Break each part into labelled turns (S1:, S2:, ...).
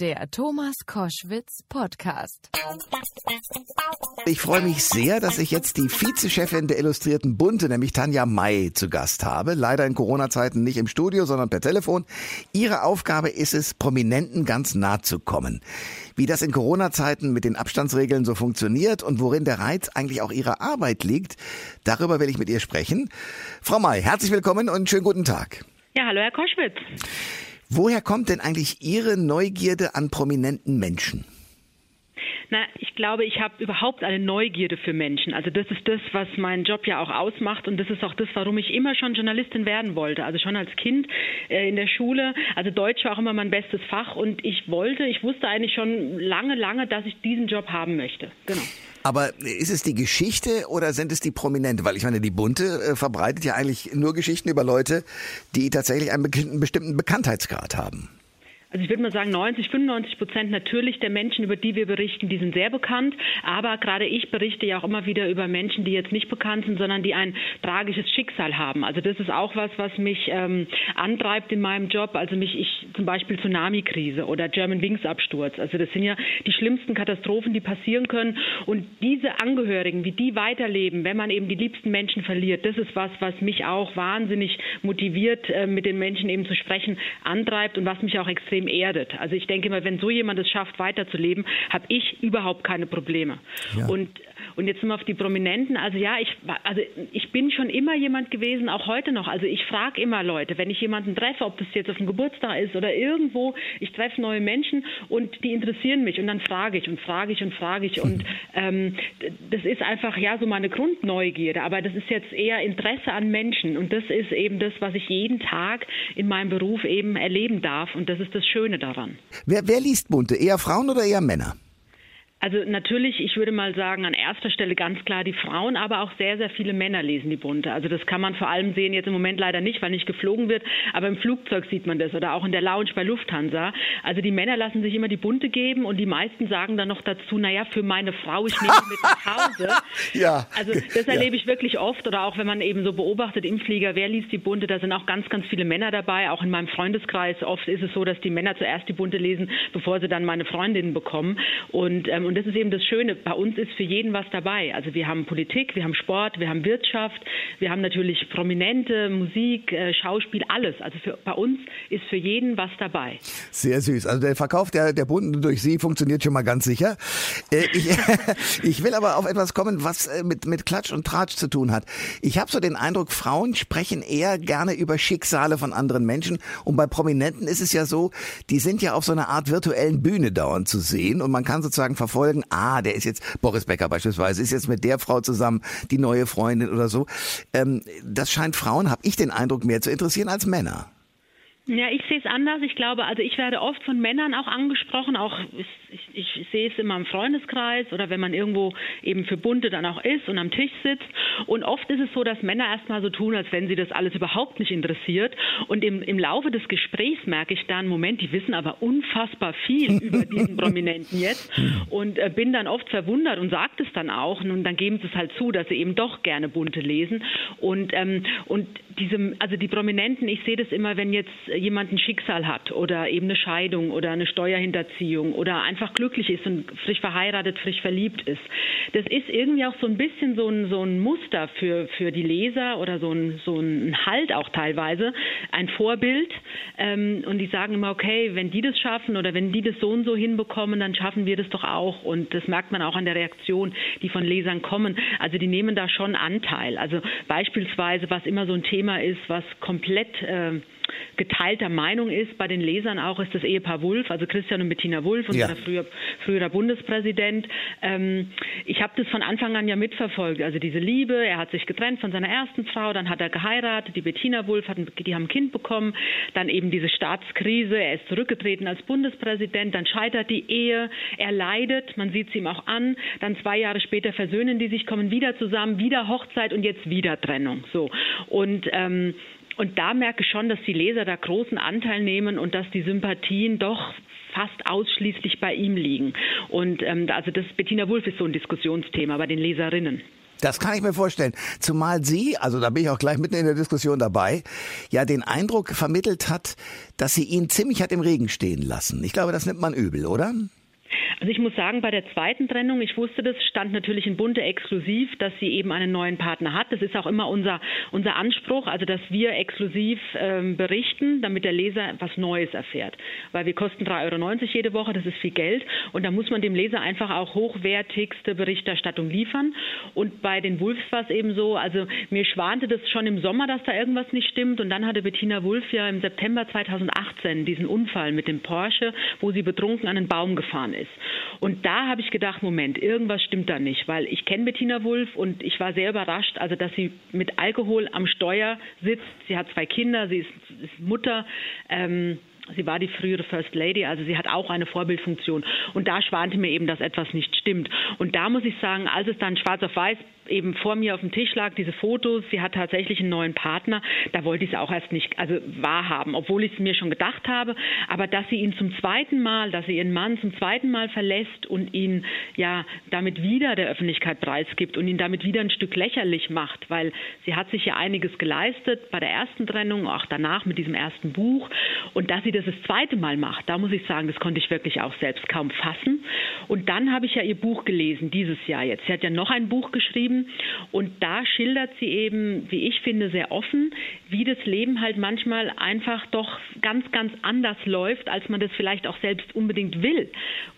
S1: Der Thomas Koschwitz Podcast.
S2: Ich freue mich sehr, dass ich jetzt die Vizechefin der Illustrierten Bunte, nämlich Tanja May, zu Gast habe. Leider in Corona-Zeiten nicht im Studio, sondern per Telefon. Ihre Aufgabe ist es, Prominenten ganz nah zu kommen. Wie das in Corona-Zeiten mit den Abstandsregeln so funktioniert und worin der Reiz eigentlich auch ihrer Arbeit liegt, darüber will ich mit ihr sprechen. Frau May, herzlich willkommen und schönen guten Tag.
S3: Ja, hallo Herr Koschwitz.
S2: Woher kommt denn eigentlich Ihre Neugierde an prominenten Menschen?
S3: Na, ich glaube, ich habe überhaupt eine Neugierde für Menschen. Also das ist das, was meinen Job ja auch ausmacht und das ist auch das, warum ich immer schon Journalistin werden wollte. Also schon als Kind äh, in der Schule. Also Deutsch war auch immer mein bestes Fach und ich wollte, ich wusste eigentlich schon lange, lange, dass ich diesen Job haben möchte. Genau.
S2: Aber ist es die Geschichte oder sind es die Prominente? Weil ich meine, die Bunte äh, verbreitet ja eigentlich nur Geschichten über Leute, die tatsächlich einen bestimmten Bekanntheitsgrad haben.
S3: Also ich würde mal sagen, 90, 95 Prozent natürlich der Menschen, über die wir berichten, die sind sehr bekannt. Aber gerade ich berichte ja auch immer wieder über Menschen, die jetzt nicht bekannt sind, sondern die ein tragisches Schicksal haben. Also das ist auch was, was mich ähm, antreibt in meinem Job. Also mich, ich zum Beispiel Tsunami-Krise oder German Wings Absturz. Also das sind ja die schlimmsten Katastrophen, die passieren können. Und diese Angehörigen, wie die weiterleben, wenn man eben die liebsten Menschen verliert, das ist was, was mich auch wahnsinnig motiviert, äh, mit den Menschen eben zu sprechen, antreibt und was mich auch extrem extrem erdet. Also ich denke mal, wenn so jemand es schafft, weiterzuleben, habe ich überhaupt keine Probleme. Ja. Und und jetzt wir auf die Prominenten. Also ja, ich, also ich bin schon immer jemand gewesen, auch heute noch. Also ich frage immer Leute, wenn ich jemanden treffe, ob das jetzt auf dem Geburtstag ist oder irgendwo, ich treffe neue Menschen und die interessieren mich und dann frage ich und frage ich und frage ich. Und ähm, das ist einfach ja so meine Grundneugierde. Aber das ist jetzt eher Interesse an Menschen. Und das ist eben das, was ich jeden Tag in meinem Beruf eben erleben darf. Und das ist das Schöne daran.
S2: Wer, wer liest Bunte? Eher Frauen oder eher Männer?
S3: Also natürlich, ich würde mal sagen, an erster Stelle ganz klar die Frauen, aber auch sehr, sehr viele Männer lesen die Bunte. Also das kann man vor allem sehen, jetzt im Moment leider nicht, weil nicht geflogen wird, aber im Flugzeug sieht man das oder auch in der Lounge bei Lufthansa. Also die Männer lassen sich immer die Bunte geben und die meisten sagen dann noch dazu, naja, für meine Frau, ich nehme sie mit nach Hause. ja. Also das erlebe ja. ich wirklich oft oder auch wenn man eben so beobachtet im Flieger, wer liest die Bunte, da sind auch ganz, ganz viele Männer dabei, auch in meinem Freundeskreis. Oft ist es so, dass die Männer zuerst die Bunte lesen, bevor sie dann meine Freundinnen bekommen. Und ähm, und das ist eben das Schöne. Bei uns ist für jeden was dabei. Also wir haben Politik, wir haben Sport, wir haben Wirtschaft, wir haben natürlich Prominente, Musik, äh, Schauspiel, alles. Also für, bei uns ist für jeden was dabei.
S2: Sehr süß. Also der Verkauf der, der Bunden durch Sie funktioniert schon mal ganz sicher. Äh, ich, ich will aber auf etwas kommen, was äh, mit, mit Klatsch und Tratsch zu tun hat. Ich habe so den Eindruck, Frauen sprechen eher gerne über Schicksale von anderen Menschen. Und bei Prominenten ist es ja so, die sind ja auf so einer Art virtuellen Bühne dauernd zu sehen und man kann sozusagen verfolgen, ah, der ist jetzt, Boris Becker beispielsweise, ist jetzt mit der Frau zusammen, die neue Freundin oder so. Ähm, das scheint Frauen, habe ich den Eindruck, mehr zu interessieren als Männer.
S3: Ja, ich sehe es anders. Ich glaube, also ich werde oft von Männern auch angesprochen, auch ich, ich, sehe es in meinem Freundeskreis oder wenn man irgendwo eben für Bunte dann auch ist und am Tisch sitzt. Und oft ist es so, dass Männer erstmal so tun, als wenn sie das alles überhaupt nicht interessiert. Und im, im Laufe des Gesprächs merke ich dann, Moment, die wissen aber unfassbar viel über diesen Prominenten jetzt und äh, bin dann oft verwundert und sage es dann auch. Und dann geben sie es halt zu, dass sie eben doch gerne Bunte lesen. Und, ähm, und diese, also die Prominenten, ich sehe das immer, wenn jetzt jemand ein Schicksal hat oder eben eine Scheidung oder eine Steuerhinterziehung oder einfach glücklich ist und frisch verheiratet, frisch verliebt ist. Das ist irgendwie auch so ein bisschen so ein, so ein Muster für, für die Leser oder so ein, so ein Halt auch teilweise, ein Vorbild. Ähm, und die sagen immer, okay, wenn die das schaffen oder wenn die das so und so hinbekommen, dann schaffen wir das doch auch. Und das merkt man auch an der Reaktion, die von Lesern kommen. Also die nehmen da schon Anteil. Also beispielsweise, was immer so ein Thema ist, was komplett äh, geteilter Meinung ist bei den Lesern auch, ist das Ehepaar Wulff, also Christian und Bettina Wulff, unser ja. früher, früherer Bundespräsident. Ähm, ich habe das von Anfang an ja mitverfolgt. Also diese Liebe, er hat sich getrennt von seiner ersten Frau, dann hat er geheiratet, die Bettina Wulff, hat, die haben ein Kind bekommen, dann eben diese Staatskrise, er ist zurückgetreten als Bundespräsident, dann scheitert die Ehe, er leidet, man sieht es ihm auch an, dann zwei Jahre später versöhnen die sich, kommen wieder zusammen, wieder Hochzeit und jetzt wieder Trennung. So. Und ähm, und da merke ich schon, dass die Leser da großen Anteil nehmen und dass die Sympathien doch fast ausschließlich bei ihm liegen. Und ähm, also das Bettina Wulff ist so ein Diskussionsthema bei den Leserinnen.
S2: Das kann ich mir vorstellen. Zumal sie, also da bin ich auch gleich mitten in der Diskussion dabei, ja den Eindruck vermittelt hat, dass sie ihn ziemlich hat im Regen stehen lassen. Ich glaube, das nimmt man übel, oder?
S3: Also ich muss sagen, bei der zweiten Trennung, ich wusste das, stand natürlich in Bunte exklusiv, dass sie eben einen neuen Partner hat. Das ist auch immer unser, unser Anspruch, also dass wir exklusiv ähm, berichten, damit der Leser was Neues erfährt. Weil wir kosten 3,90 Euro jede Woche, das ist viel Geld. Und da muss man dem Leser einfach auch hochwertigste Berichterstattung liefern. Und bei den Wulfs war es eben so, also mir schwante das schon im Sommer, dass da irgendwas nicht stimmt. Und dann hatte Bettina Wulff ja im September 2018 diesen Unfall mit dem Porsche, wo sie betrunken an einen Baum gefahren ist. Und da habe ich gedacht, Moment, irgendwas stimmt da nicht, weil ich kenne Bettina Wulff und ich war sehr überrascht, also dass sie mit Alkohol am Steuer sitzt. Sie hat zwei Kinder, sie ist, ist Mutter. Ähm, Sie war die frühere First Lady, also sie hat auch eine Vorbildfunktion. Und da schwante mir eben, dass etwas nicht stimmt. Und da muss ich sagen, als es dann schwarz auf weiß eben vor mir auf dem Tisch lag, diese Fotos, sie hat tatsächlich einen neuen Partner, da wollte ich es auch erst nicht also wahrhaben, obwohl ich es mir schon gedacht habe. Aber dass sie ihn zum zweiten Mal, dass sie ihren Mann zum zweiten Mal verlässt und ihn ja damit wieder der Öffentlichkeit preisgibt und ihn damit wieder ein Stück lächerlich macht, weil sie hat sich ja einiges geleistet bei der ersten Trennung, auch danach mit diesem ersten Buch. Und dass sie das das zweite Mal macht, da muss ich sagen, das konnte ich wirklich auch selbst kaum fassen. Und dann habe ich ja ihr Buch gelesen, dieses Jahr jetzt. Sie hat ja noch ein Buch geschrieben, und da schildert sie eben, wie ich finde, sehr offen, wie das Leben halt manchmal einfach doch ganz, ganz anders läuft, als man das vielleicht auch selbst unbedingt will.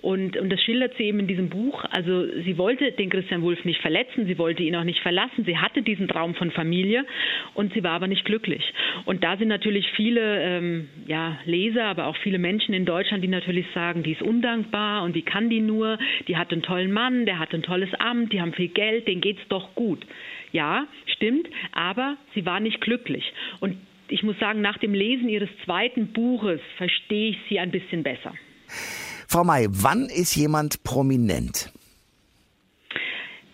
S3: Und, und das schildert sie eben in diesem Buch. Also sie wollte den Christian Wulff nicht verletzen, sie wollte ihn auch nicht verlassen. Sie hatte diesen Traum von Familie und sie war aber nicht glücklich. Und da sind natürlich viele ähm, ja, Leser, aber auch viele Menschen in Deutschland, die natürlich sagen, die ist undankbar und wie kann die nur? Die hat einen tollen Mann, der hat ein tolles Amt, die haben viel Geld, denen geht's doch gut. Ja, stimmt, aber sie war nicht glücklich. Und ich muss sagen, nach dem Lesen ihres zweiten Buches verstehe ich sie ein bisschen besser.
S2: Frau May, wann ist jemand prominent?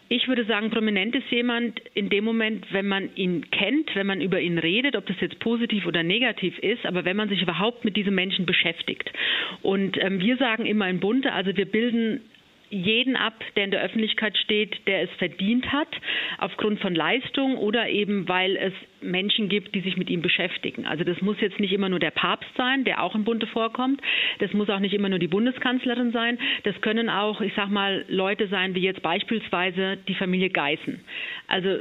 S3: Ich würde sagen, prominent ist jemand in dem Moment, wenn man ihn kennt, wenn man über ihn redet, ob das jetzt positiv oder negativ ist, aber wenn man sich überhaupt mit diesem Menschen beschäftigt. Und ähm, wir sagen immer in Bunte, also wir bilden jeden ab, der in der Öffentlichkeit steht, der es verdient hat, aufgrund von Leistung oder eben weil es Menschen gibt, die sich mit ihm beschäftigen. Also das muss jetzt nicht immer nur der Papst sein, der auch im Bunde vorkommt. Das muss auch nicht immer nur die Bundeskanzlerin sein. Das können auch, ich sag mal, Leute sein, wie jetzt beispielsweise die Familie Geißen. Also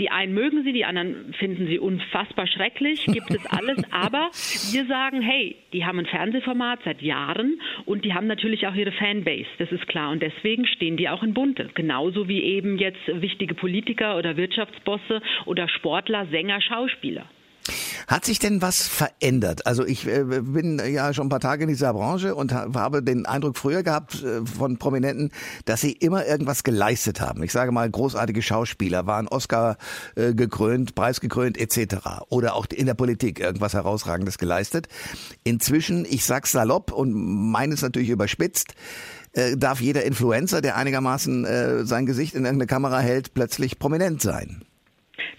S3: die einen mögen sie, die anderen finden sie unfassbar schrecklich, gibt es alles. Aber wir sagen, hey, die haben ein Fernsehformat seit Jahren und die haben natürlich auch ihre Fanbase, das ist klar. Und deswegen stehen die auch in Bunte. Genauso wie eben jetzt wichtige Politiker oder Wirtschaftsbosse oder Sportler, Sänger, Schauspieler.
S2: Hat sich denn was verändert? Also ich äh, bin ja schon ein paar Tage in dieser Branche und habe den Eindruck früher gehabt äh, von Prominenten, dass sie immer irgendwas geleistet haben. Ich sage mal, großartige Schauspieler waren Oscar äh, gekrönt, preisgekrönt etc. Oder auch in der Politik irgendwas herausragendes geleistet. Inzwischen, ich sag's salopp und meines natürlich überspitzt, äh, darf jeder Influencer, der einigermaßen äh, sein Gesicht in irgendeine Kamera hält, plötzlich prominent sein.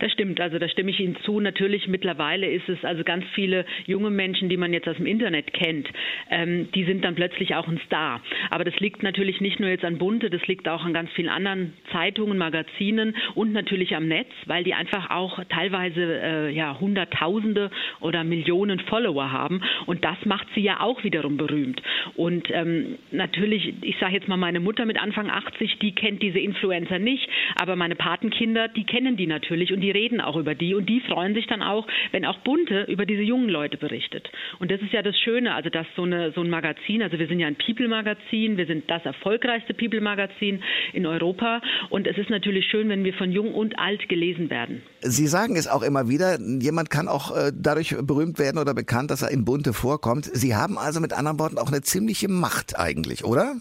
S3: Das stimmt, also da stimme ich Ihnen zu. Natürlich mittlerweile ist es also ganz viele junge Menschen, die man jetzt aus dem Internet kennt, ähm, die sind dann plötzlich auch ein Star. Aber das liegt natürlich nicht nur jetzt an Bunte, das liegt auch an ganz vielen anderen Zeitungen, Magazinen und natürlich am Netz, weil die einfach auch teilweise äh, ja Hunderttausende oder Millionen Follower haben und das macht sie ja auch wiederum berühmt. Und ähm, natürlich, ich sage jetzt mal, meine Mutter mit Anfang 80, die kennt diese Influencer nicht, aber meine Patenkinder, die kennen die natürlich und die reden auch über die und die freuen sich dann auch, wenn auch Bunte über diese jungen Leute berichtet. Und das ist ja das Schöne, also dass so, eine, so ein Magazin, also wir sind ja ein People-Magazin, wir sind das erfolgreichste People-Magazin in Europa und es ist natürlich schön, wenn wir von jung und alt gelesen werden.
S2: Sie sagen es auch immer wieder, jemand kann auch äh, dadurch berühmt werden oder bekannt, dass er in Bunte vorkommt. Sie haben also mit anderen Worten auch eine ziemliche Macht eigentlich, oder?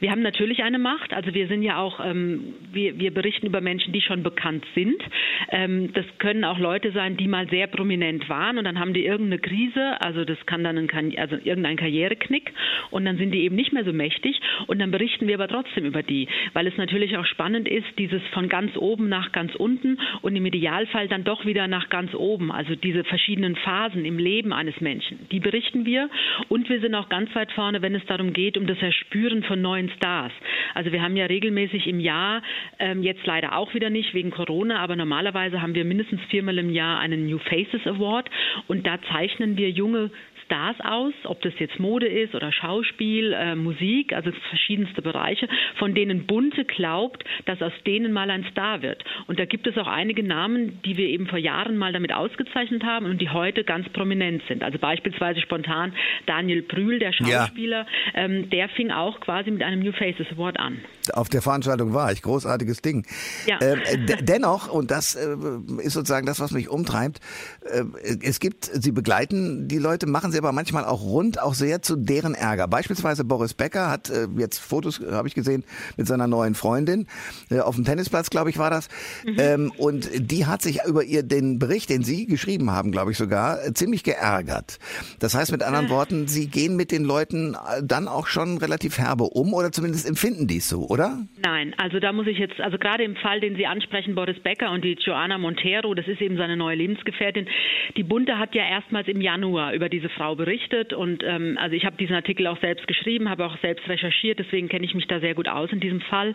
S3: Wir haben natürlich eine Macht. Also wir sind ja auch, ähm, wir, wir berichten über Menschen, die schon bekannt sind. Ähm, das können auch Leute sein, die mal sehr prominent waren und dann haben die irgendeine Krise. Also das kann dann ein, also irgendein Karriereknick und dann sind die eben nicht mehr so mächtig und dann berichten wir aber trotzdem über die, weil es natürlich auch spannend ist, dieses von ganz oben nach ganz unten und im Idealfall dann doch wieder nach ganz oben. Also diese verschiedenen Phasen im Leben eines Menschen, die berichten wir und wir sind auch ganz weit vorne, wenn es darum geht, um das Erspüren von neuen neuen Stars. Also wir haben ja regelmäßig im Jahr, ähm, jetzt leider auch wieder nicht wegen Corona, aber normalerweise haben wir mindestens viermal im Jahr einen New Faces Award und da zeichnen wir junge Stars aus, ob das jetzt Mode ist oder Schauspiel, äh, Musik, also verschiedenste Bereiche, von denen Bunte glaubt, dass aus denen mal ein Star wird. Und da gibt es auch einige Namen, die wir eben vor Jahren mal damit ausgezeichnet haben und die heute ganz prominent sind. Also beispielsweise spontan Daniel Brühl, der Schauspieler, ja. ähm, der fing auch quasi mit einem New Faces Award an.
S2: Auf der Veranstaltung war ich, großartiges Ding. Ja. Ähm, dennoch, und das äh, ist sozusagen das, was mich umtreibt, äh, es gibt, Sie begleiten die Leute, machen sie aber manchmal auch rund, auch sehr zu deren Ärger. Beispielsweise Boris Becker hat äh, jetzt Fotos, äh, habe ich gesehen, mit seiner neuen Freundin äh, auf dem Tennisplatz, glaube ich, war das. Mhm. Ähm, und die hat sich über ihr den Bericht, den Sie geschrieben haben, glaube ich sogar, äh, ziemlich geärgert. Das heißt mit anderen. Worten, Sie gehen mit den Leuten äh, dann auch schon relativ herbe um oder zumindest empfinden die es so, oder?
S3: Nein, also da muss ich jetzt, also gerade im Fall, den Sie ansprechen, Boris Becker und die Joanna Montero, das ist eben seine neue Lebensgefährtin. Die Bunte hat ja erstmals im Januar über diese Frau berichtet und ähm, also ich habe diesen Artikel auch selbst geschrieben, habe auch selbst recherchiert, deswegen kenne ich mich da sehr gut aus in diesem Fall.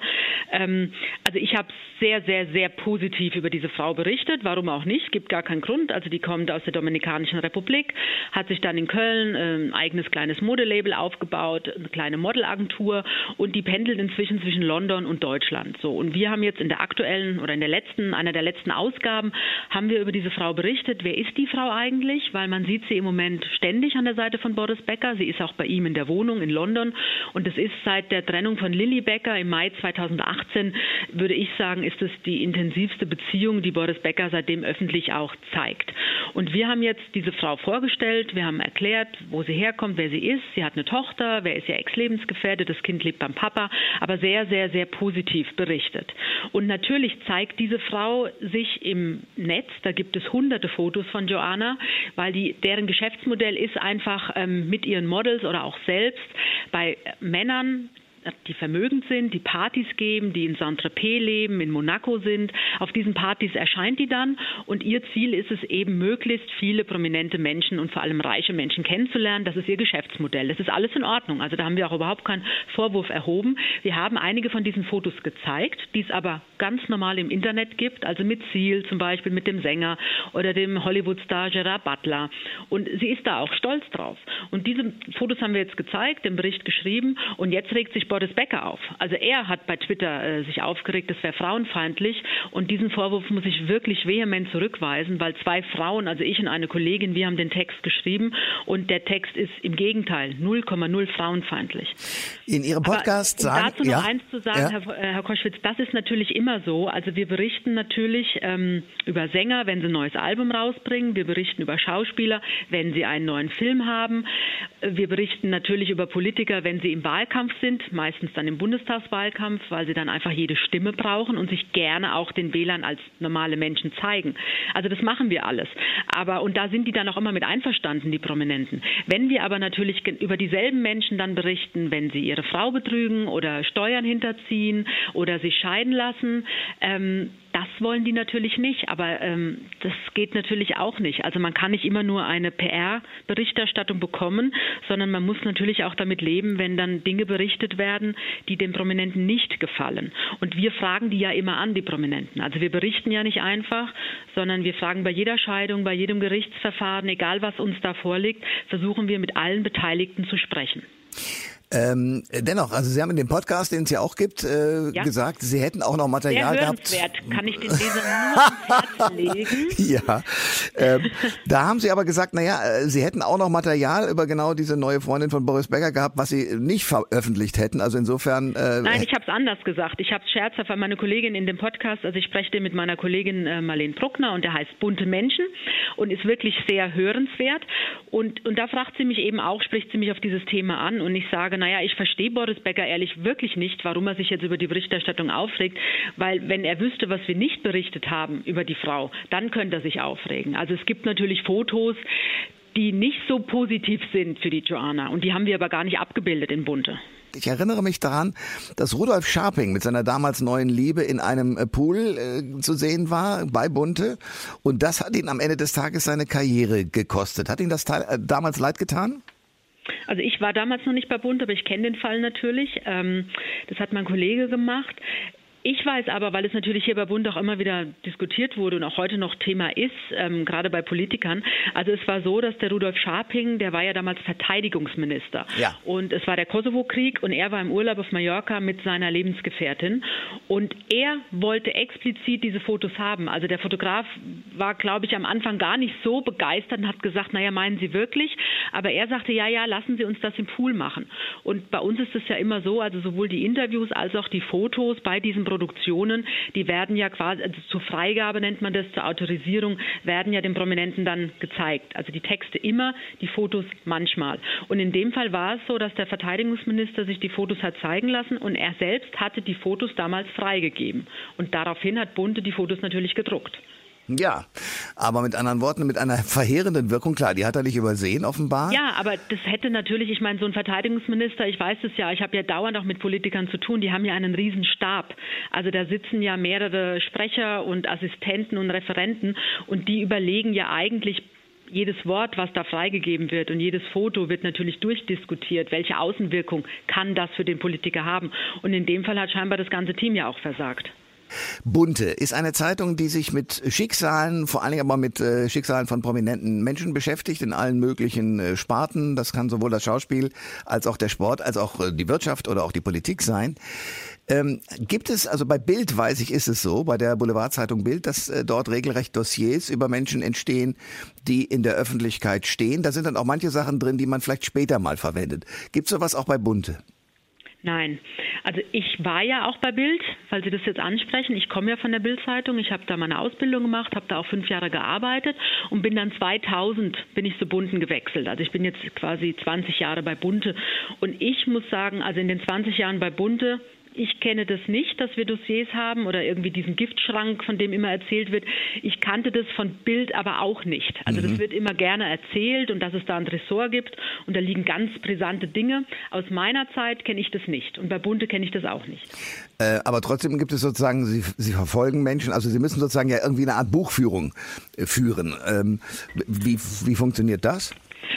S3: Ähm, also ich habe sehr, sehr, sehr positiv über diese Frau berichtet, warum auch nicht, gibt gar keinen Grund. Also die kommt aus der Dominikanischen Republik, hat sich dann in Köln ein eigenes kleines Modelabel aufgebaut, eine kleine Modelagentur und die pendelt inzwischen zwischen London und Deutschland. So und wir haben jetzt in der aktuellen oder in der letzten, einer der letzten Ausgaben, haben wir über diese Frau berichtet. Wer ist die Frau eigentlich? Weil man sieht sie im Moment ständig an der Seite von Boris Becker. Sie ist auch bei ihm in der Wohnung in London und es ist seit der Trennung von Lilly Becker im Mai 2018, würde ich sagen, ist es die intensivste Beziehung, die Boris Becker seitdem öffentlich auch zeigt. Und wir haben jetzt diese Frau vorgestellt, wir haben erklärt, wo sie herkommt, wer sie ist. Sie hat eine Tochter, wer ist ihr Ex-Lebensgefährdet, das Kind lebt beim Papa, aber sehr, sehr, sehr positiv berichtet. Und natürlich zeigt diese Frau sich im Netz, da gibt es hunderte Fotos von Joanna, weil die, deren Geschäftsmodell ist einfach ähm, mit ihren Models oder auch selbst bei Männern die vermögend sind, die Partys geben, die in Saint-Tropez leben, in Monaco sind. Auf diesen Partys erscheint die dann und ihr Ziel ist es eben, möglichst viele prominente Menschen und vor allem reiche Menschen kennenzulernen. Das ist ihr Geschäftsmodell. Das ist alles in Ordnung. Also da haben wir auch überhaupt keinen Vorwurf erhoben. Wir haben einige von diesen Fotos gezeigt, die es aber ganz normal im Internet gibt, also mit Ziel zum Beispiel, mit dem Sänger oder dem Hollywood-Star Gerard Butler. Und sie ist da auch stolz drauf. Und diese Fotos haben wir jetzt gezeigt, den Bericht geschrieben und jetzt regt sich Boris Becker auf. Also er hat bei Twitter äh, sich aufgeregt, das wäre frauenfeindlich und diesen Vorwurf muss ich wirklich vehement zurückweisen, weil zwei Frauen, also ich und eine Kollegin, wir haben den Text geschrieben und der Text ist im Gegenteil 0,0 frauenfeindlich.
S2: In Ihrem Podcast
S3: Aber, um sagen, dazu noch ja, eins zu sagen, ja. Herr, äh, Herr, Koschwitz, das ist natürlich immer so. Also wir berichten natürlich ähm, über Sänger, wenn sie ein neues Album rausbringen. Wir berichten über Schauspieler, wenn sie einen neuen Film haben. Wir berichten natürlich über Politiker, wenn sie im Wahlkampf sind meistens dann im Bundestagswahlkampf, weil sie dann einfach jede Stimme brauchen und sich gerne auch den Wählern als normale Menschen zeigen. Also das machen wir alles. Aber und da sind die dann auch immer mit einverstanden, die Prominenten. Wenn wir aber natürlich über dieselben Menschen dann berichten, wenn sie ihre Frau betrügen oder Steuern hinterziehen oder sich scheiden lassen, ähm, das wollen die natürlich nicht, aber ähm, das geht natürlich auch nicht. Also man kann nicht immer nur eine PR-Berichterstattung bekommen, sondern man muss natürlich auch damit leben, wenn dann Dinge berichtet werden, die den Prominenten nicht gefallen. Und wir fragen die ja immer an, die Prominenten. Also wir berichten ja nicht einfach, sondern wir fragen bei jeder Scheidung, bei jedem Gerichtsverfahren, egal was uns da vorliegt, versuchen wir mit allen Beteiligten zu sprechen.
S2: Ähm, dennoch, also Sie haben in dem Podcast, den es ja auch gibt, äh, ja. gesagt, Sie hätten auch noch Material
S3: Sehr
S2: gehabt.
S3: Kann ich den Leser nur ans Herz legen?
S2: ja. Ähm, da haben Sie aber gesagt, naja, äh, Sie hätten auch noch Material über genau diese neue Freundin von Boris Becker gehabt, was Sie nicht veröffentlicht hätten. Also insofern.
S3: Äh, Nein, ich habe es anders gesagt. Ich habe scherzhaft, weil meine Kollegin in dem Podcast, also ich spreche mit meiner Kollegin äh, Marlene Bruckner und der heißt Bunte Menschen und ist wirklich sehr hörenswert. Und, und da fragt sie mich eben auch, spricht sie mich auf dieses Thema an und ich sage, naja, ich verstehe Boris Becker ehrlich wirklich nicht, warum er sich jetzt über die Berichterstattung aufregt, weil wenn er wüsste, was wir nicht berichtet haben über die Frau, dann könnte er sich aufregen. Also es gibt natürlich Fotos, die nicht so positiv sind für die Joanna und die haben wir aber gar nicht abgebildet in Bunte.
S2: Ich erinnere mich daran, dass Rudolf Scharping mit seiner damals neuen Liebe in einem äh, Pool äh, zu sehen war bei Bunte und das hat ihn am Ende des Tages seine Karriere gekostet. Hat ihn das Teil, äh, damals leid getan?
S3: Also ich war damals noch nicht bei Bund, aber ich kenne den Fall natürlich. Ähm, das hat mein Kollege gemacht. Ich weiß aber, weil es natürlich hier bei Bund auch immer wieder diskutiert wurde und auch heute noch Thema ist, ähm, gerade bei Politikern. Also es war so, dass der Rudolf Scharping, der war ja damals Verteidigungsminister. Ja. Und es war der Kosovo-Krieg und er war im Urlaub auf Mallorca mit seiner Lebensgefährtin. Und er wollte explizit diese Fotos haben. Also der Fotograf war, glaube ich, am Anfang gar nicht so begeistert und hat gesagt, naja, meinen Sie wirklich? Aber er sagte, ja, ja, lassen Sie uns das im Pool machen. Und bei uns ist es ja immer so, also sowohl die Interviews als auch die Fotos bei diesem Produktionen, die werden ja quasi, also zur Freigabe nennt man das, zur Autorisierung, werden ja den Prominenten dann gezeigt. Also die Texte immer, die Fotos manchmal. Und in dem Fall war es so, dass der Verteidigungsminister sich die Fotos hat zeigen lassen und er selbst hatte die Fotos damals freigegeben. Und daraufhin hat Bunte die Fotos natürlich gedruckt.
S2: Ja, aber mit anderen Worten, mit einer verheerenden Wirkung, klar, die hat er nicht übersehen, offenbar.
S3: Ja, aber das hätte natürlich, ich meine, so ein Verteidigungsminister, ich weiß es ja, ich habe ja dauernd auch mit Politikern zu tun, die haben ja einen riesen Stab. Also da sitzen ja mehrere Sprecher und Assistenten und Referenten und die überlegen ja eigentlich jedes Wort, was da freigegeben wird und jedes Foto wird natürlich durchdiskutiert. Welche Außenwirkung kann das für den Politiker haben? Und in dem Fall hat scheinbar das ganze Team ja auch versagt.
S2: Bunte ist eine Zeitung, die sich mit Schicksalen, vor allen Dingen aber mit äh, Schicksalen von prominenten Menschen beschäftigt, in allen möglichen äh, Sparten. Das kann sowohl das Schauspiel als auch der Sport, als auch äh, die Wirtschaft oder auch die Politik sein. Ähm, gibt es, also bei Bild weiß ich, ist es so, bei der Boulevardzeitung Bild, dass äh, dort regelrecht Dossiers über Menschen entstehen, die in der Öffentlichkeit stehen. Da sind dann auch manche Sachen drin, die man vielleicht später mal verwendet. Gibt es sowas auch bei Bunte?
S3: Nein. Also ich war ja auch bei Bild, weil Sie das jetzt ansprechen. Ich komme ja von der Bild-Zeitung. Ich habe da meine Ausbildung gemacht, habe da auch fünf Jahre gearbeitet und bin dann 2000 bin ich zu Bunten gewechselt. Also ich bin jetzt quasi 20 Jahre bei Bunte. Und ich muss sagen, also in den 20 Jahren bei Bunte ich kenne das nicht, dass wir Dossiers haben oder irgendwie diesen Giftschrank, von dem immer erzählt wird. Ich kannte das von Bild aber auch nicht. Also mhm. das wird immer gerne erzählt und dass es da ein Ressort gibt und da liegen ganz brisante Dinge. Aus meiner Zeit kenne ich das nicht und bei Bunte kenne ich das auch nicht.
S2: Äh, aber trotzdem gibt es sozusagen, Sie, Sie verfolgen Menschen, also Sie müssen sozusagen ja irgendwie eine Art Buchführung äh, führen. Ähm, wie, wie funktioniert das?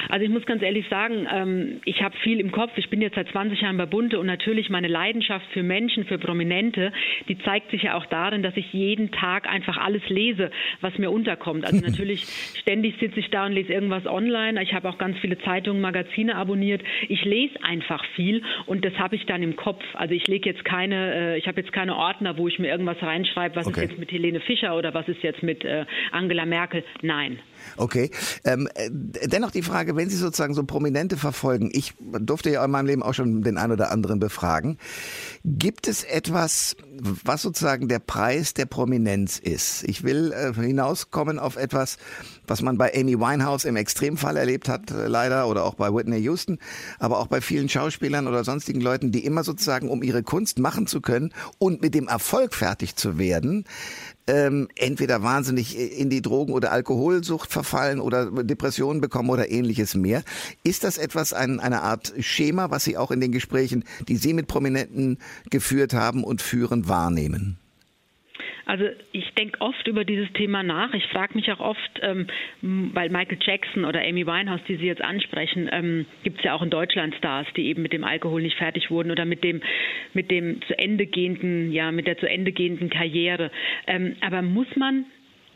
S3: Also ich muss ganz ehrlich sagen, ähm, ich habe viel im Kopf. Ich bin jetzt seit 20 Jahren bei Bunte und natürlich meine Leidenschaft für Menschen, für Prominente, die zeigt sich ja auch darin, dass ich jeden Tag einfach alles lese, was mir unterkommt. Also natürlich ständig sitze ich da und lese irgendwas online. Ich habe auch ganz viele Zeitungen, Magazine abonniert. Ich lese einfach viel und das habe ich dann im Kopf. Also ich lege jetzt keine, äh, ich habe jetzt keine Ordner, wo ich mir irgendwas reinschreibe, was okay. ist jetzt mit Helene Fischer oder was ist jetzt mit äh, Angela Merkel. Nein.
S2: Okay. Ähm, äh, dennoch die Frage, wenn Sie sozusagen so Prominente verfolgen, ich durfte ja in meinem Leben auch schon den einen oder anderen befragen, gibt es etwas, was sozusagen der Preis der Prominenz ist? Ich will äh, hinauskommen auf etwas, was man bei Amy Winehouse im Extremfall erlebt hat, äh, leider, oder auch bei Whitney Houston, aber auch bei vielen Schauspielern oder sonstigen Leuten, die immer sozusagen, um ihre Kunst machen zu können und mit dem Erfolg fertig zu werden, ähm, entweder wahnsinnig in die Drogen- oder Alkoholsucht verfallen oder Depressionen bekommen oder ähnliches mehr. Ist das etwas, ein, eine Art Schema, was Sie auch in den Gesprächen, die Sie mit Prominenten geführt haben und führen, wahrnehmen?
S3: Also ich denke oft über dieses Thema nach. Ich frage mich auch oft, ähm, weil Michael Jackson oder Amy Winehouse, die Sie jetzt ansprechen, ähm, gibt es ja auch in Deutschland Stars, die eben mit dem Alkohol nicht fertig wurden oder mit dem mit dem zu Ende gehenden, ja, mit der zu Ende gehenden Karriere. Ähm, aber muss man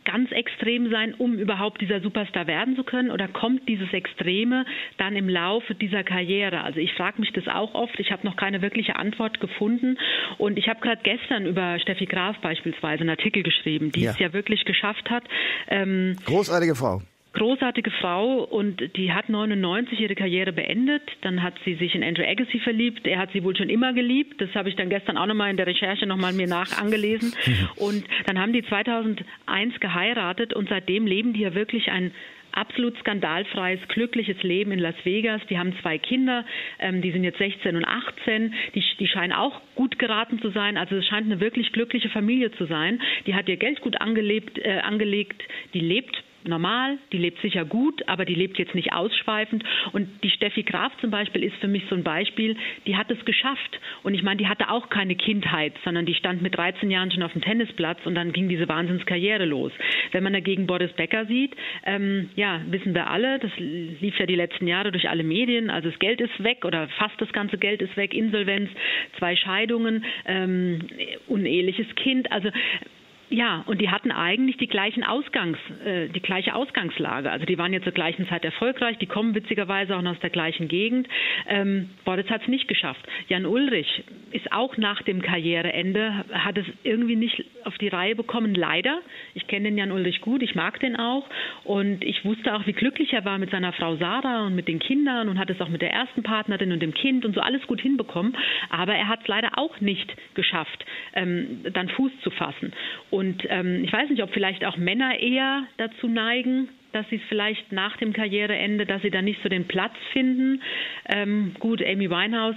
S3: ganz extrem sein, um überhaupt dieser Superstar werden zu können? Oder kommt dieses Extreme dann im Laufe dieser Karriere? Also ich frage mich das auch oft. Ich habe noch keine wirkliche Antwort gefunden. Und ich habe gerade gestern über Steffi Graf beispielsweise einen Artikel geschrieben, die ja. es ja wirklich geschafft hat.
S2: Ähm, Großartige Frau
S3: großartige Frau und die hat 99 ihre Karriere beendet. Dann hat sie sich in Andrew Agassi verliebt. Er hat sie wohl schon immer geliebt. Das habe ich dann gestern auch nochmal in der Recherche nochmal mir nach angelesen. Und dann haben die 2001 geheiratet und seitdem leben die ja wirklich ein absolut skandalfreies, glückliches Leben in Las Vegas. Die haben zwei Kinder, ähm, die sind jetzt 16 und 18. Die, die scheinen auch gut geraten zu sein. Also es scheint eine wirklich glückliche Familie zu sein. Die hat ihr Geld gut angelebt, äh, angelegt. Die lebt normal, die lebt sicher gut, aber die lebt jetzt nicht ausschweifend. Und die Steffi Graf zum Beispiel ist für mich so ein Beispiel, die hat es geschafft. Und ich meine, die hatte auch keine Kindheit, sondern die stand mit 13 Jahren schon auf dem Tennisplatz und dann ging diese Wahnsinnskarriere los. Wenn man dagegen Boris Becker sieht, ähm, ja, wissen wir alle, das lief ja die letzten Jahre durch alle Medien, also das Geld ist weg oder fast das ganze Geld ist weg, Insolvenz, zwei Scheidungen, ähm, uneheliches Kind, also ja, und die hatten eigentlich die gleichen Ausgangs, äh, die gleiche Ausgangslage. Also die waren jetzt zur gleichen Zeit erfolgreich, die kommen witzigerweise auch aus der gleichen Gegend. Ähm, Boris hat es nicht geschafft. Jan Ulrich ist auch nach dem Karriereende, hat es irgendwie nicht auf die Reihe bekommen, leider. Ich kenne den Jan Ulrich gut, ich mag den auch und ich wusste auch, wie glücklich er war mit seiner Frau Sarah und mit den Kindern und hat es auch mit der ersten Partnerin und dem Kind und so alles gut hinbekommen. Aber er hat es leider auch nicht geschafft, ähm, dann Fuß zu fassen. Und und ähm, ich weiß nicht, ob vielleicht auch Männer eher dazu neigen, dass sie es vielleicht nach dem Karriereende, dass sie da nicht so den Platz finden. Ähm, gut, Amy Winehouse,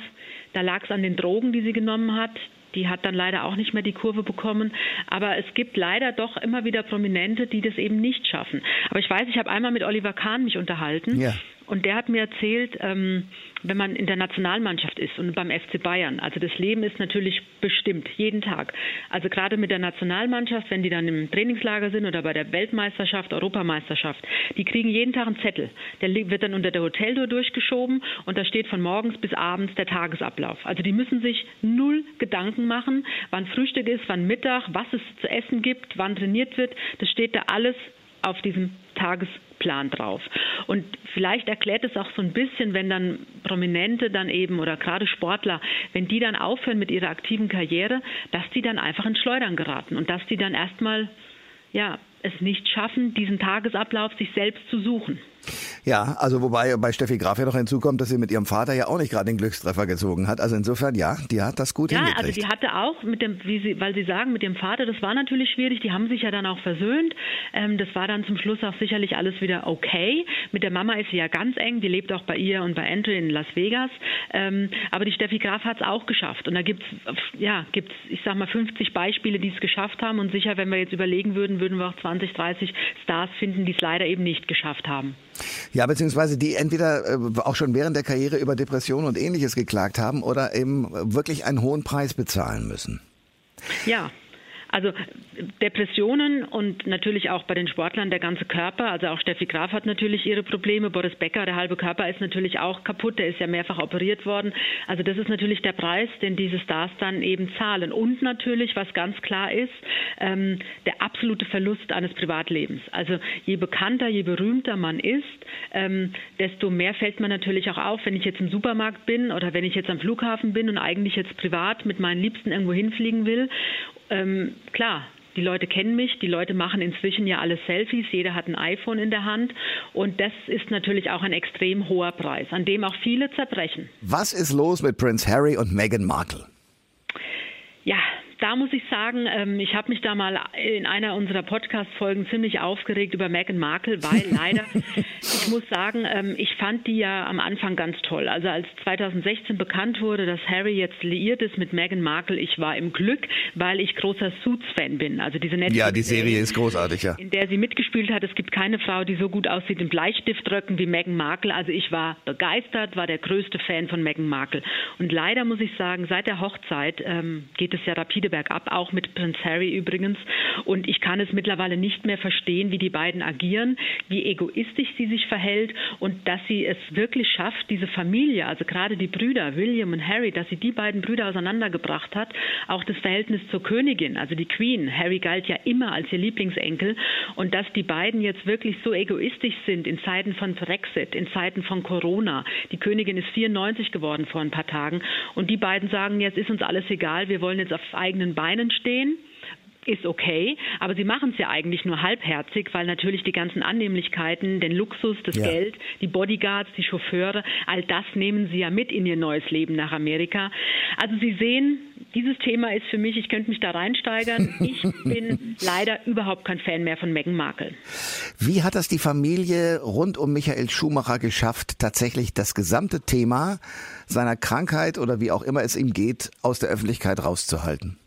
S3: da lag es an den Drogen, die sie genommen hat. Die hat dann leider auch nicht mehr die Kurve bekommen. Aber es gibt leider doch immer wieder Prominente, die das eben nicht schaffen. Aber ich weiß, ich habe einmal mit Oliver Kahn mich unterhalten. Ja. Und der hat mir erzählt, ähm, wenn man in der Nationalmannschaft ist und beim FC Bayern, also das Leben ist natürlich bestimmt, jeden Tag. Also gerade mit der Nationalmannschaft, wenn die dann im Trainingslager sind oder bei der Weltmeisterschaft, Europameisterschaft, die kriegen jeden Tag einen Zettel. Der wird dann unter der Hoteltür durchgeschoben und da steht von morgens bis abends der Tagesablauf. Also die müssen sich null Gedanken machen, wann Frühstück ist, wann Mittag, was es zu essen gibt, wann trainiert wird. Das steht da alles auf diesem Tagesplan drauf. Und vielleicht erklärt es auch so ein bisschen, wenn dann Prominente dann eben oder gerade Sportler, wenn die dann aufhören mit ihrer aktiven Karriere, dass die dann einfach ins Schleudern geraten und dass die dann erstmal ja, es nicht schaffen, diesen Tagesablauf sich selbst zu suchen.
S2: Ja, also wobei bei Steffi Graf ja noch hinzukommt, dass sie mit ihrem Vater ja auch nicht gerade den Glückstreffer gezogen hat. Also insofern, ja, die hat das gut
S3: ja,
S2: hingekriegt.
S3: Ja, also die hatte auch mit dem, wie sie, weil sie sagen, mit dem Vater, das war natürlich schwierig. Die haben sich ja dann auch versöhnt. Ähm, das war dann zum Schluss auch sicherlich alles wieder okay. Mit der Mama ist sie ja ganz eng. Die lebt auch bei ihr und bei Andrew in Las Vegas. Ähm, aber die Steffi Graf hat es auch geschafft. Und da gibt's ja, gibt's, ich sag mal, 50 Beispiele, die es geschafft haben. Und sicher, wenn wir jetzt überlegen würden, würden wir auch 20, 30 Stars finden, die es leider eben nicht geschafft haben.
S2: Ja, beziehungsweise die entweder äh, auch schon während der Karriere über Depressionen und ähnliches geklagt haben oder eben wirklich einen hohen Preis bezahlen müssen.
S3: Ja, also Depressionen und natürlich auch bei den Sportlern der ganze Körper. Also auch Steffi Graf hat natürlich ihre Probleme. Boris Becker, der halbe Körper ist natürlich auch kaputt. Der ist ja mehrfach operiert worden. Also das ist natürlich der Preis, den diese Stars dann eben zahlen. Und natürlich, was ganz klar ist, ähm, der absolute Verlust eines Privatlebens. Also je bekannter, je berühmter man ist, ähm, desto mehr fällt man natürlich auch auf, wenn ich jetzt im Supermarkt bin oder wenn ich jetzt am Flughafen bin und eigentlich jetzt privat mit meinen Liebsten irgendwo hinfliegen will ähm, klar, die Leute kennen mich, die Leute machen inzwischen ja alle Selfies, jeder hat ein iPhone in der Hand und das ist natürlich auch ein extrem hoher Preis, an dem auch viele zerbrechen.
S2: Was ist los mit Prince Harry und Meghan Markle?
S3: Ja, da muss ich sagen, ähm, ich habe mich da mal in einer unserer Podcast-Folgen ziemlich aufgeregt über Meghan Markle, weil leider, ich muss sagen, ähm, ich fand die ja am Anfang ganz toll. Also als 2016 bekannt wurde, dass Harry jetzt liiert ist mit Meghan Markle, ich war im Glück, weil ich großer Suits-Fan bin. Also diese Netflix
S2: Ja, die Serie ist großartig, ja.
S3: In der sie mitgespielt hat. Es gibt keine Frau, die so gut aussieht im Bleistiftröcken wie Meghan Markle. Also ich war begeistert, war der größte Fan von Meghan Markle. Und leider muss ich sagen, seit der Hochzeit ähm, geht es ja rapide bergab, auch mit Prince Harry übrigens. Und ich kann es mittlerweile nicht mehr verstehen, wie die beiden agieren, wie egoistisch sie sich verhält und dass sie es wirklich schafft, diese Familie, also gerade die Brüder William und Harry, dass sie die beiden Brüder auseinandergebracht hat. Auch das Verhältnis zur Königin, also die Queen. Harry galt ja immer als ihr Lieblingsenkel. Und dass die beiden jetzt wirklich so egoistisch sind in Zeiten von Brexit, in Zeiten von Corona. Die Königin ist 94 geworden vor ein paar Tagen. Und die beiden sagen, jetzt ist uns alles egal, wir wollen jetzt auf eigene eigenen Beinen stehen ist okay, aber sie machen es ja eigentlich nur halbherzig, weil natürlich die ganzen Annehmlichkeiten, den Luxus, das ja. Geld, die Bodyguards, die Chauffeure, all das nehmen sie ja mit in ihr neues Leben nach Amerika. Also Sie sehen, dieses Thema ist für mich, ich könnte mich da reinsteigern. Ich bin leider überhaupt kein Fan mehr von Meghan Markle.
S2: Wie hat das die Familie rund um Michael Schumacher geschafft, tatsächlich das gesamte Thema seiner Krankheit oder wie auch immer es ihm geht, aus der Öffentlichkeit rauszuhalten?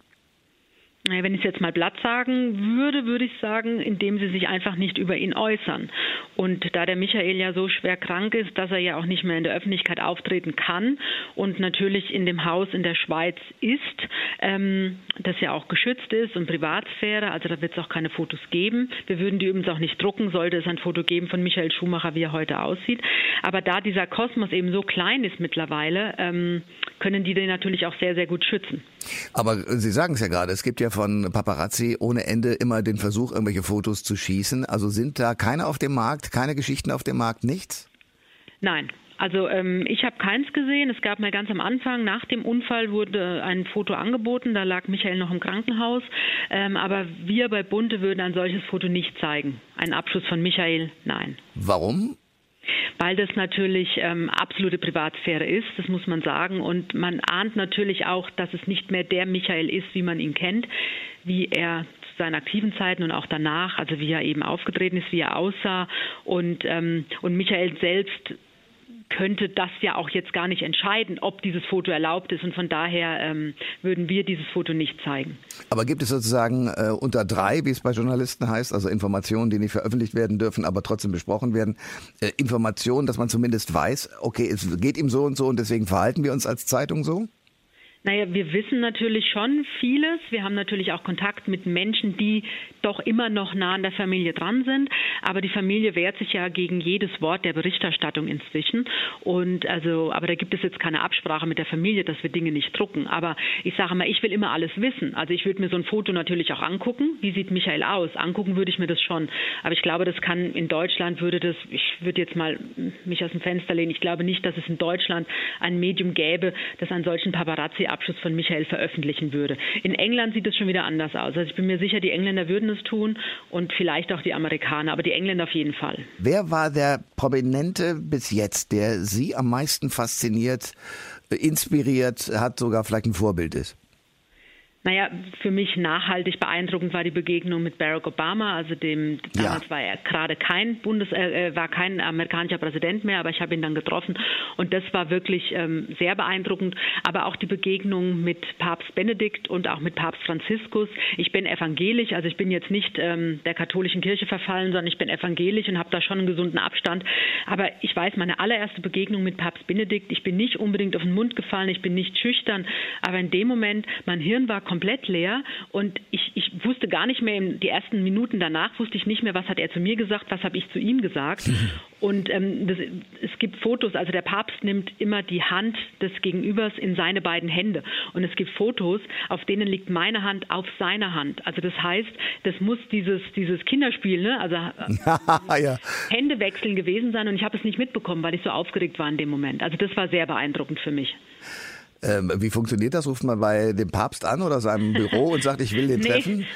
S3: Wenn ich es jetzt mal platt sagen würde, würde ich sagen, indem sie sich einfach nicht über ihn äußern. Und da der Michael ja so schwer krank ist, dass er ja auch nicht mehr in der Öffentlichkeit auftreten kann und natürlich in dem Haus in der Schweiz ist, ähm, das ja auch geschützt ist und Privatsphäre, also da wird es auch keine Fotos geben. Wir würden die übrigens auch nicht drucken, sollte es ein Foto geben von Michael Schumacher, wie er heute aussieht. Aber da dieser Kosmos eben so klein ist mittlerweile, ähm, können die den natürlich auch sehr, sehr gut schützen.
S2: Aber Sie sagen es ja gerade, es gibt ja von Paparazzi ohne Ende immer den Versuch, irgendwelche Fotos zu schießen. Also sind da keine auf dem Markt, keine Geschichten auf dem Markt, nichts?
S3: Nein, also ähm, ich habe keins gesehen. Es gab mal ganz am Anfang, nach dem Unfall wurde ein Foto angeboten. Da lag Michael noch im Krankenhaus. Ähm, aber wir bei Bunte würden ein solches Foto nicht zeigen. Ein Abschuss von Michael, nein.
S2: Warum?
S3: Weil das natürlich ähm, absolute Privatsphäre ist, das muss man sagen. Und man ahnt natürlich auch, dass es nicht mehr der Michael ist, wie man ihn kennt, wie er zu seinen aktiven Zeiten und auch danach, also wie er eben aufgetreten ist, wie er aussah. Und, ähm, und Michael selbst könnte das ja auch jetzt gar nicht entscheiden, ob dieses Foto erlaubt ist. Und von daher ähm, würden wir dieses Foto nicht zeigen.
S2: Aber gibt es sozusagen äh, unter drei, wie es bei Journalisten heißt, also Informationen, die nicht veröffentlicht werden dürfen, aber trotzdem besprochen werden, äh, Informationen, dass man zumindest weiß, okay, es geht ihm so und so und deswegen verhalten wir uns als Zeitung so?
S3: Naja, wir wissen natürlich schon vieles. Wir haben natürlich auch Kontakt mit Menschen, die doch immer noch nah an der Familie dran sind. Aber die Familie wehrt sich ja gegen jedes Wort der Berichterstattung inzwischen. Und also, aber da gibt es jetzt keine Absprache mit der Familie, dass wir Dinge nicht drucken. Aber ich sage mal, ich will immer alles wissen. Also ich würde mir so ein Foto natürlich auch angucken. Wie sieht Michael aus? Angucken würde ich mir das schon. Aber ich glaube, das kann in Deutschland würde das, ich würde jetzt mal mich aus dem Fenster lehnen. Ich glaube nicht, dass es in Deutschland ein Medium gäbe, das einen solchen Paparazzi Abschluss von Michael veröffentlichen würde. In England sieht es schon wieder anders aus. Also ich bin mir sicher, die Engländer würden es tun und vielleicht auch die Amerikaner, aber die Engländer auf jeden Fall.
S2: Wer war der Prominente bis jetzt, der Sie am meisten fasziniert, inspiriert hat, sogar vielleicht ein Vorbild ist?
S3: Naja, für mich nachhaltig beeindruckend war die Begegnung mit Barack Obama. Also dem damals ja. war er gerade kein Bundes, äh, äh, war kein amerikanischer Präsident mehr, aber ich habe ihn dann getroffen und das war wirklich ähm, sehr beeindruckend. Aber auch die Begegnung mit Papst Benedikt und auch mit Papst Franziskus. Ich bin evangelisch, also ich bin jetzt nicht ähm, der katholischen Kirche verfallen, sondern ich bin evangelisch und habe da schon einen gesunden Abstand. Aber ich weiß, meine allererste Begegnung mit Papst Benedikt, ich bin nicht unbedingt auf den Mund gefallen, ich bin nicht schüchtern, aber in dem Moment, mein Hirn war komplett komplett leer und ich, ich wusste gar nicht mehr, in die ersten Minuten danach wusste ich nicht mehr, was hat er zu mir gesagt, was habe ich zu ihm gesagt. Und ähm, das, es gibt Fotos, also der Papst nimmt immer die Hand des Gegenübers in seine beiden Hände. Und es gibt Fotos, auf denen liegt meine Hand auf seiner Hand. Also das heißt, das muss dieses, dieses Kinderspiel, ne? also ja. Hände wechseln gewesen sein. Und ich habe es nicht mitbekommen, weil ich so aufgeregt war in dem Moment. Also das war sehr beeindruckend für mich.
S2: Ähm, wie funktioniert das? Ruft man bei dem Papst an oder seinem Büro und sagt, ich will den nee. treffen?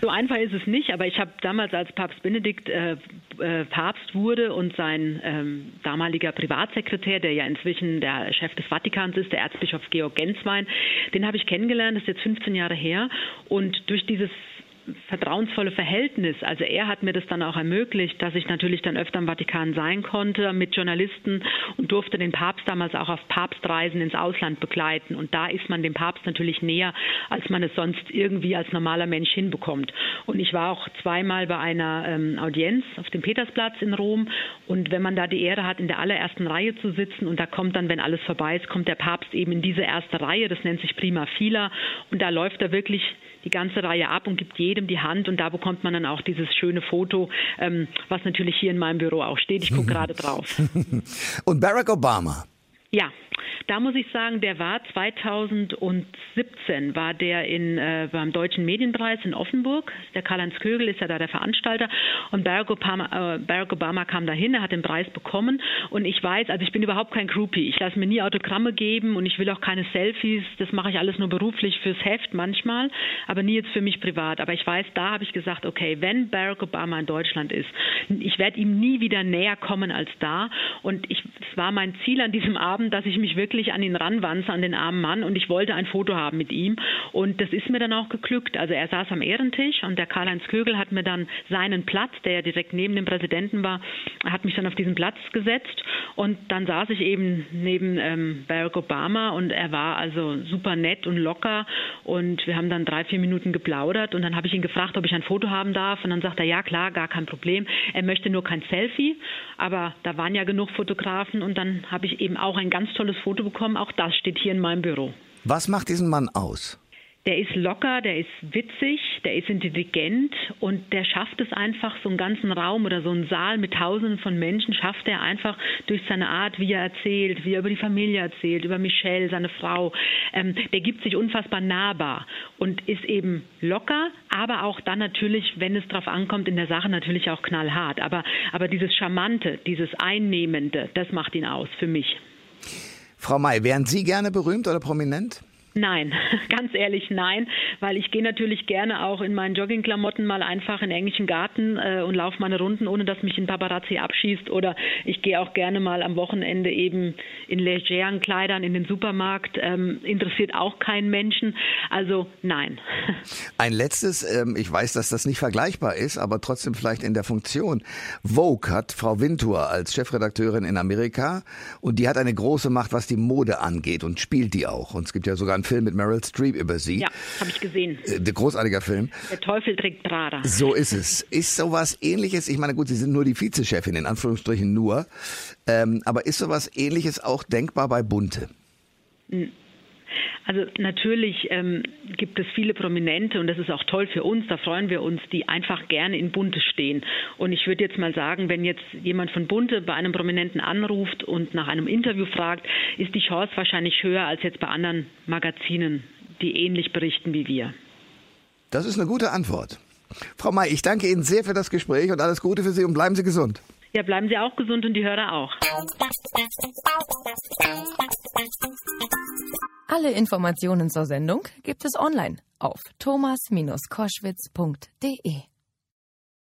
S3: So einfach ist es nicht, aber ich habe damals, als Papst Benedikt äh, äh, Papst wurde und sein ähm, damaliger Privatsekretär, der ja inzwischen der Chef des Vatikans ist, der Erzbischof Georg Genswein, den habe ich kennengelernt, das ist jetzt 15 Jahre her. Und durch dieses vertrauensvolle Verhältnis. Also er hat mir das dann auch ermöglicht, dass ich natürlich dann öfter im Vatikan sein konnte mit Journalisten und durfte den Papst damals auch auf Papstreisen ins Ausland begleiten. Und da ist man dem Papst natürlich näher, als man es sonst irgendwie als normaler Mensch hinbekommt. Und ich war auch zweimal bei einer ähm, Audienz auf dem Petersplatz in Rom. Und wenn man da die Ehre hat, in der allerersten Reihe zu sitzen und da kommt dann, wenn alles vorbei ist, kommt der Papst eben in diese erste Reihe. Das nennt sich Prima Fila. Und da läuft er wirklich die ganze Reihe ab und gibt jedem die Hand und da bekommt man dann auch dieses schöne Foto, ähm, was natürlich hier in meinem Büro auch steht. Ich gucke gerade drauf.
S2: und Barack Obama.
S3: Ja, da muss ich sagen, der war 2017 war der in, äh, beim Deutschen Medienpreis in Offenburg. Der Karl-Heinz Kögel ist ja da der Veranstalter und Barack Obama, äh, Barack Obama kam dahin, er hat den Preis bekommen und ich weiß, also ich bin überhaupt kein Groupie. Ich lasse mir nie Autogramme geben und ich will auch keine Selfies. Das mache ich alles nur beruflich fürs Heft manchmal, aber nie jetzt für mich privat. Aber ich weiß, da habe ich gesagt, okay, wenn Barack Obama in Deutschland ist, ich werde ihm nie wieder näher kommen als da und es war mein Ziel an diesem Abend, dass ich mich wirklich wirklich an ihn ranwanze, an den armen Mann. Und ich wollte ein Foto haben mit ihm. Und das ist mir dann auch geglückt. Also er saß am Ehrentisch und der Karl-Heinz Kögel hat mir dann seinen Platz, der ja direkt neben dem Präsidenten war, hat mich dann auf diesen Platz gesetzt. Und dann saß ich eben neben ähm, Barack Obama und er war also super nett und locker. Und wir haben dann drei, vier Minuten geplaudert. Und dann habe ich ihn gefragt, ob ich ein Foto haben darf. Und dann sagt er, ja klar, gar kein Problem. Er möchte nur kein Selfie. Aber da waren ja genug Fotografen. Und dann habe ich eben auch ein ganz tolles Foto bekommen. Auch das steht hier in meinem Büro.
S2: Was macht diesen Mann aus?
S3: der ist locker, der ist witzig, der ist intelligent und der schafft es einfach, so einen ganzen Raum oder so einen Saal mit Tausenden von Menschen, schafft er einfach durch seine Art, wie er erzählt, wie er über die Familie erzählt, über Michelle, seine Frau. Ähm, der gibt sich unfassbar nahbar und ist eben locker, aber auch dann natürlich, wenn es darauf ankommt, in der Sache natürlich auch knallhart. Aber, aber dieses Charmante, dieses Einnehmende, das macht ihn aus für mich.
S2: Frau May, wären Sie gerne berühmt oder prominent?
S3: Nein, ganz ehrlich nein, weil ich gehe natürlich gerne auch in meinen Joggingklamotten mal einfach in den englischen Garten äh, und laufe meine Runden, ohne dass mich ein Paparazzi abschießt oder ich gehe auch gerne mal am Wochenende eben in legeren Kleidern in den Supermarkt. Ähm, interessiert auch keinen Menschen. Also nein.
S2: Ein letztes, ähm, ich weiß, dass das nicht vergleichbar ist, aber trotzdem vielleicht in der Funktion. Vogue hat Frau Wintour als Chefredakteurin in Amerika und die hat eine große Macht, was die Mode angeht und spielt die auch. Und es gibt ja sogar ein Film mit Meryl Streep über sie.
S3: Ja, habe ich gesehen.
S2: Äh, großartiger Film.
S3: Der Teufel trägt Prada.
S2: So ist es. Ist sowas ähnliches, ich meine, gut, Sie sind nur die Vizechefin, in Anführungsstrichen nur, ähm, aber ist sowas ähnliches auch denkbar bei Bunte?
S3: Hm. Also natürlich ähm, gibt es viele Prominente und das ist auch toll für uns, da freuen wir uns, die einfach gerne in Bunte stehen. Und ich würde jetzt mal sagen, wenn jetzt jemand von Bunte bei einem Prominenten anruft und nach einem Interview fragt, ist die Chance wahrscheinlich höher als jetzt bei anderen Magazinen, die ähnlich berichten wie wir.
S2: Das ist eine gute Antwort. Frau May, ich danke Ihnen sehr für das Gespräch und alles Gute für Sie und bleiben Sie gesund.
S3: Ja, bleiben Sie auch gesund und die Hörer auch.
S1: Alle Informationen zur Sendung gibt es online auf thomas-koschwitz.de.